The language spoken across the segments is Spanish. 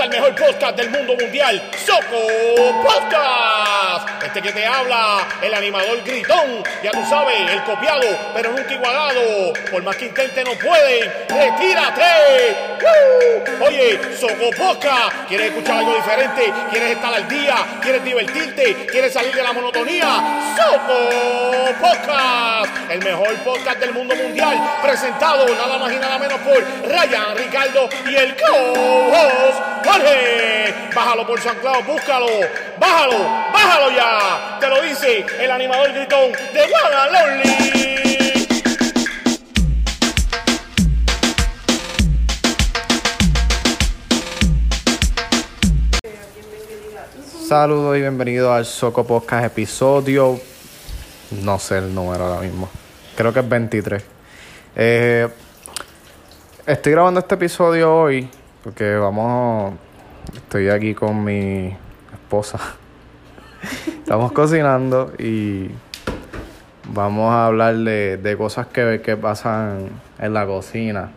al mejor podcast del mundo mundial, Soco Podcast. Este que te habla, el animador gritón, ya tú sabes, el copiado, pero nunca igualado. Por más que intente no pueden, retírate. Oye, Soco Podcast, ¿quieres escuchar algo diferente? ¿Quieres estar al día? ¿Quieres divertirte? ¿Quieres salir de la monotonía? Soco Podcast, el mejor podcast del mundo mundial, presentado nada más y nada menos por Ryan, Ricardo y el co-host Jorge. Bájalo por San Claudio, búscalo, bájalo, bájalo ya. Te lo dice el animador gritón de One Lonely. Saludos y bienvenidos al Soco Podcast episodio. No sé el número ahora mismo. Creo que es 23. Eh, estoy grabando este episodio hoy porque vamos. Estoy aquí con mi esposa. Estamos cocinando y vamos a hablar de, de cosas que, que pasan en la cocina.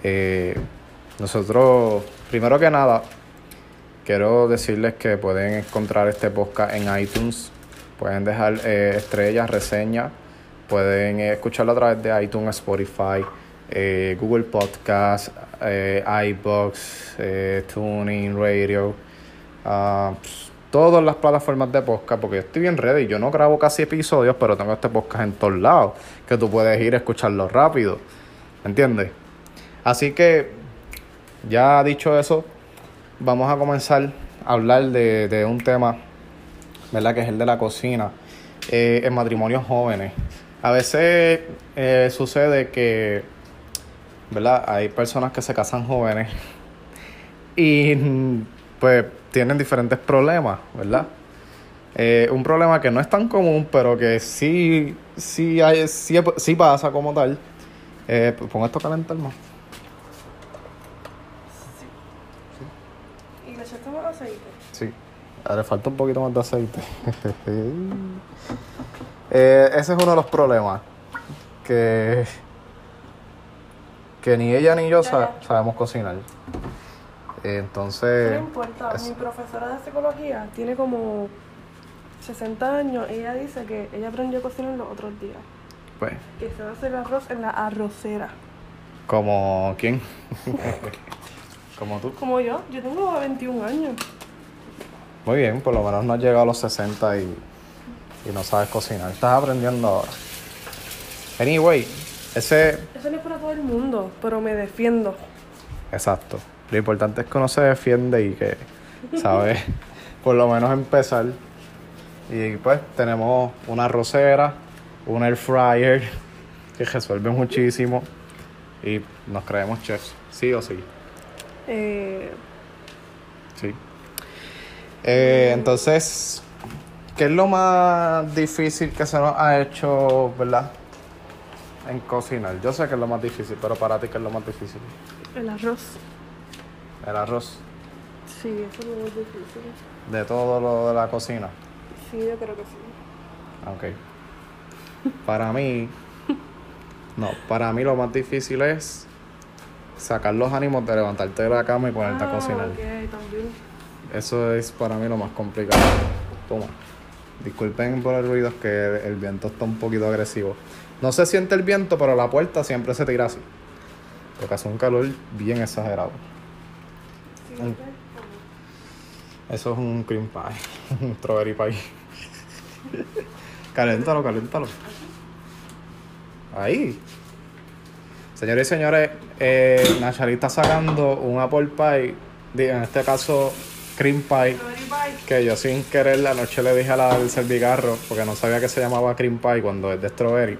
Eh, nosotros, primero que nada, Quiero decirles que pueden encontrar este podcast en iTunes. Pueden dejar eh, estrellas, reseñas. Pueden eh, escucharlo a través de iTunes, Spotify, eh, Google Podcast, iBox, Tuning, Radio. ah, pues, todas las plataformas de podcast. Porque yo estoy bien ready. Yo no grabo casi episodios, pero tengo este podcast en todos lados. Que tú puedes ir a escucharlo rápido. ¿Entiendes? Así que, ya dicho eso, vamos a comenzar a hablar de, de un tema, ¿verdad? Que es el de la cocina eh, en matrimonios jóvenes. A veces eh, sucede que, ¿verdad? Hay personas que se casan jóvenes y pues tienen diferentes problemas, ¿verdad? Eh, un problema que no es tan común, pero que sí, sí, hay, sí, sí pasa como tal. Eh, pon esto a calentar más. ¿Y le echaste más aceite? Sí, Ah, le falta un poquito más de aceite. Eh, ese es uno de los problemas. Que, que ni ella ni yo sa- sabemos cocinar. Entonces, no importa. es- Mi profesora de psicología tiene como 60 años. Ella dice que ella aprendió a cocinar los otros días. pues, Que se va a hacer arroz en la arrocera. como quién? como tú. Como yo, yo tengo 21 años. Muy bien, por lo menos no has llegado a los 60 y, y no sabes cocinar. Estás aprendiendo ahora. Anyway, ese Eso no es para todo el mundo, pero me defiendo. Exacto. Lo importante es que uno se defiende y que sabe por lo menos empezar. Y pues tenemos una arrocera, un air fryer que resuelve muchísimo y nos creemos chefs, sí o sí. Eh, Sí. Eh, entonces, ¿qué es lo más difícil que se nos ha hecho, verdad? En cocinar. Yo sé que es lo más difícil, pero para ti, ¿qué es lo más difícil? el arroz. El arroz. Sí, eso es lo más difícil. De todo lo de la cocina. Sí, yo creo que sí. Ok. Para mí, no, para mí lo más difícil es sacar los ánimos de levantarte de la cama y ponerte a Ah, cocinar. ok, también. Eso es para mí lo más complicado. Toma. Disculpen por el ruido, es que el viento está un poquito agresivo. No se siente el viento, pero la puerta siempre se tira así. Porque hace un calor bien exagerado. Eso es un cream pie, un strawberry pie. caléntalo, caléntalo. Ahí. Señores y señores, eh, está sacando un apple pie, en este caso cream pie, que yo sin querer la noche le dije a la del servicarro, porque no sabía que se llamaba cream pie cuando es de strawberry.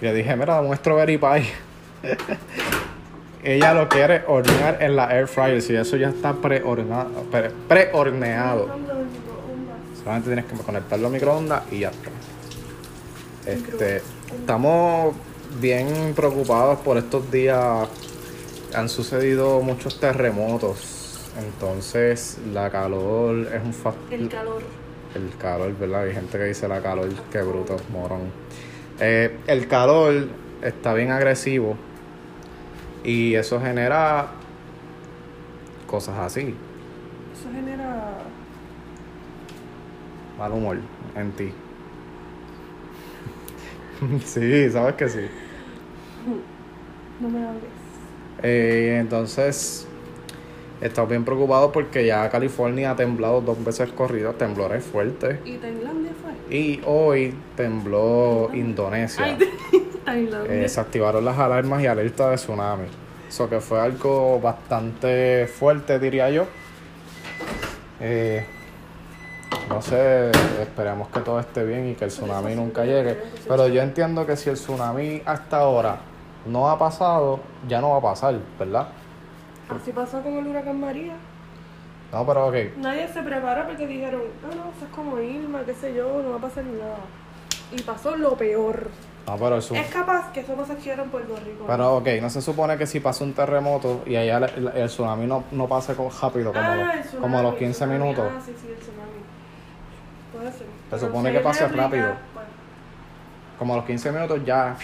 Y le dije, mira, dame un strawberry pie. Ella lo quiere hornear en la air fryer, si eso ya está pre-horneado. Solamente tienes que conectarlo al microondas y ya está. Este, estamos bien preocupados por estos días. Han sucedido muchos terremotos. Entonces, la calor es un factor. El calor. El calor, ¿verdad? Hay gente que dice la calor, qué bruto, morón. Eh, el calor está bien agresivo y eso genera cosas así. Eso genera. Mal humor en ti. sí, sabes que sí. No me hables. Eh, entonces, estamos bien preocupados porque ya California ha temblado dos veces corridas, temblores fuertes. ¿Y Tailandia fue? Y hoy tembló Indonesia. Ay, Tailandia. Eh, se activaron las alarmas y alertas de tsunami. Eso que fue algo bastante fuerte, diría yo. Eh, no sé, esperemos que todo esté bien y que el tsunami nunca llegue. Pero yo entiendo que si el tsunami hasta ahora no ha pasado, ya no va a pasar, ¿verdad? Así pasó con el huracán María. No, pero ok. Nadie se prepara porque dijeron, no, no, eso es como Irma, qué sé yo, no va a pasar nada. Y pasó lo peor. No, pero tsu- Es capaz que eso pasa aquí en Puerto Rico. pero ok, no se supone que si pasa un terremoto y allá el, el tsunami no, no pase rápido, como, Ah, tsunami, como a los el 15 tsunami. minutos. Ah, sí, sí, el tsunami. Puede ser. Se supone si que pase rápido. pues, Como a los 15 minutos ya,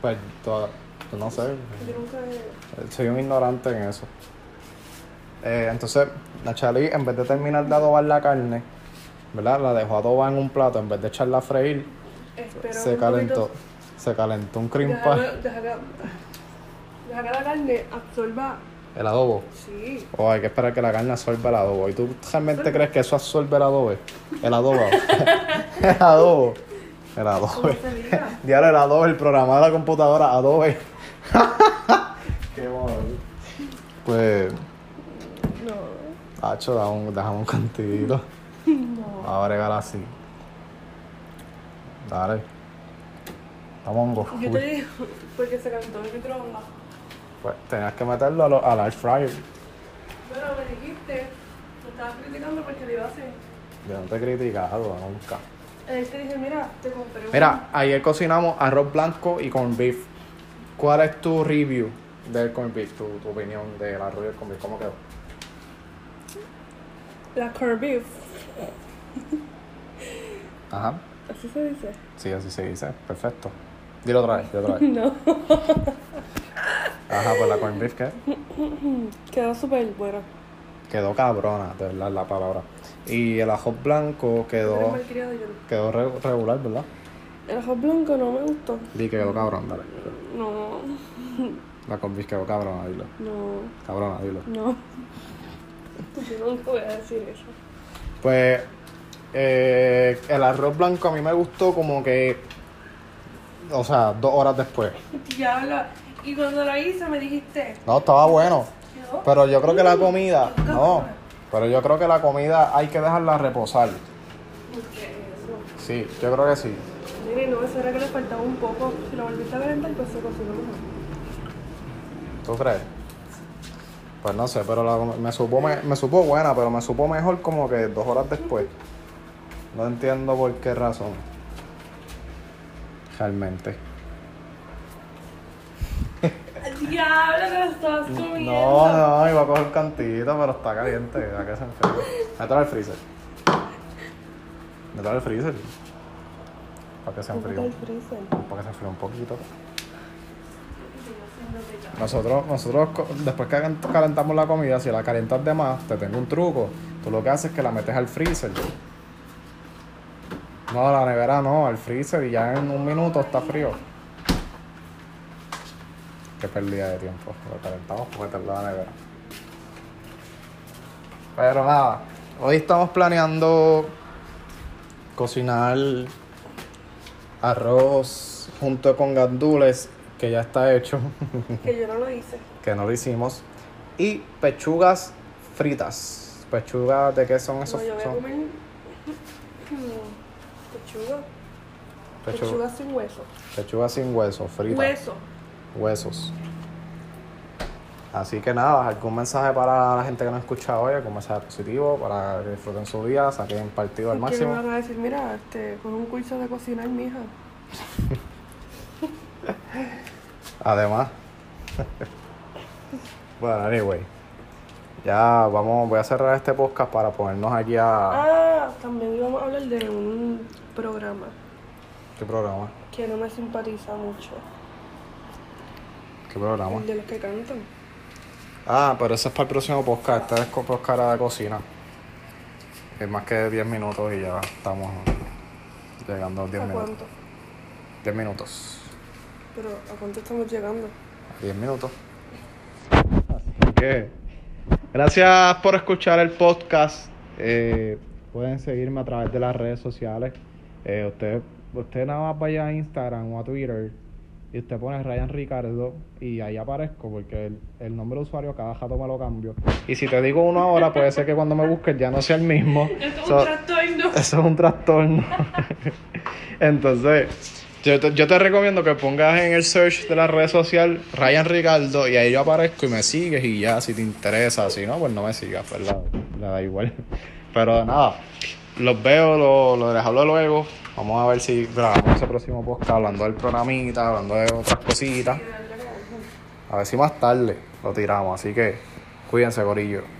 pues, todo- no sé, yo nunca he- soy un ignorante en eso. Eh, entonces, Nachali, en vez de terminar de adobar la carne, ¿verdad? La dejó adobar en un plato, en vez de echarla a freír, Espero se calentó. poquito- Se calentó un cream Deja pie, deja que- deja que la carne absorba. el adobo. Sí. O hay que esperar que la carne absorba el adobo. ¿Y tú realmente crees que eso absorbe el adobo? El adobo. el adobo. El adobo. Diario el adobo, el programa de la computadora, adobe. Qué bueno. Pues, No. Hacho, déjame un cantito. No. Vamos a bregar así. Dale. Vamos a Yo te digo, porque se calentó el microondas. Pues tenías que meterlo a lo- al air fryer. Pero me dijiste, me estabas criticando porque le iba a hacer. Yo no te he criticado nunca. Él te dije, mira, te compré un- Mira, ayer cocinamos arroz blanco y corn beef. ¿Cuál es tu review del corn beef? Tu, tu opinión del arroz y el corn beef. ¿Cómo quedó? la beef. Ajá. Así se dice. Sí, así se dice. Perfecto. Dilo otra vez, dilo otra vez. No. Ajá, pues la corn beef, ¿qué? Quedó súper buena. Quedó cabrona, de verdad, la palabra. Y el arroz blanco quedó, quedó re- regular, ¿verdad? El arroz blanco no me gustó. Di que quedó cabrón, dale. No, La quedó cabrona, dilo. no, Cabrona, dilo. no. Yo nunca voy a decir eso. Pues eh, el arroz blanco a mí me gustó como que, o sea, dos horas después. Diabla. Y cuando la hice me dijiste, No, estaba bueno. quedó. Pero yo creo que la comida, no, pero yo creo que la comida hay que dejarla reposar. Sí, yo creo que sí. Mire, no, eso era que le faltaba un poco. Si lo volviste a calentar, pues se cocinó mejor. ¿Tú crees? Pues no sé, pero la- me, supo, me, me supo buena, pero me supo mejor como que dos horas después. No entiendo por qué razón. Realmente. Diabla, que lo estabas comiendo. No, no, iba a coger cantito, pero está caliente. ¿A qué se enfríe? Mételo al freezer. Mételo al freezer. Para que se enfríe. Para que se enfríe un poquito. Nosotros, nosotros después que calent- calentamos la comida, si la calientas de más, te tengo un truco. Tú lo que haces es que la metes al freezer. No, a la nevera no, al freezer y ya en un minuto está frío. Qué pérdida de tiempo. Lo calentamos para meterlo a la nevera. Pero nada, hoy estamos planeando cocinar arroz junto con gandules, que ya está hecho, Que yo no lo hice. que no lo hicimos, y pechugas fritas. Pechugas, ¿de qué son esos? No, yo voy a Son comer pechuga. pechu- Pechuga sin hueso. pechugas sin hueso, fritas. Hueso. Huesos. Así que nada, algún mensaje para la gente que nos escucha hoy, algún mensaje positivo para que disfruten su día, saquen partido al ¿Y qué me máximo. van a decir? Mira, este, con un curso de cocinar, mija. Además. bueno, anyway. Ya vamos, voy a cerrar este podcast para ponernos aquí a. Ah, también íbamos a hablar de un programa ¿Qué programa? que no me simpatiza mucho. ¿Qué programa? El de los que cantan. Ah, pero eso es para el próximo podcast. Este es con podcast de cocina. Es más que 10 minutos y ya estamos llegando a 10 ¿A minutos. cuánto? 10 minutos. Pero ¿a cuánto estamos llegando? 10 minutos. Así que, gracias por escuchar el podcast. Eh, pueden seguirme a través de las redes sociales. Eh, usted, usted nada más vaya a Instagram o a Twitter y usted pone Ryan Ricardo y ahí aparezco porque el, el nombre de usuario cada rato me lo cambio. Y si te digo uno ahora, puede ser que cuando me busques ya no sea el mismo. So- trastorno. eso es un trastorno. Entonces, yo te, yo te recomiendo que pongas en el search de la red social Ryan Ricardo y ahí yo aparezco y me sigues y ya, si te interesa, si no, pues no me sigas, ¿verdad? Le da igual. Pero nada, los veo, lo, lo les hablo luego. Vamos a ver si grabamos ese próximo podcast hablando del programita, hablando de otras cositas. A ver si más tarde lo tiramos. Así que cuídense, Corillo.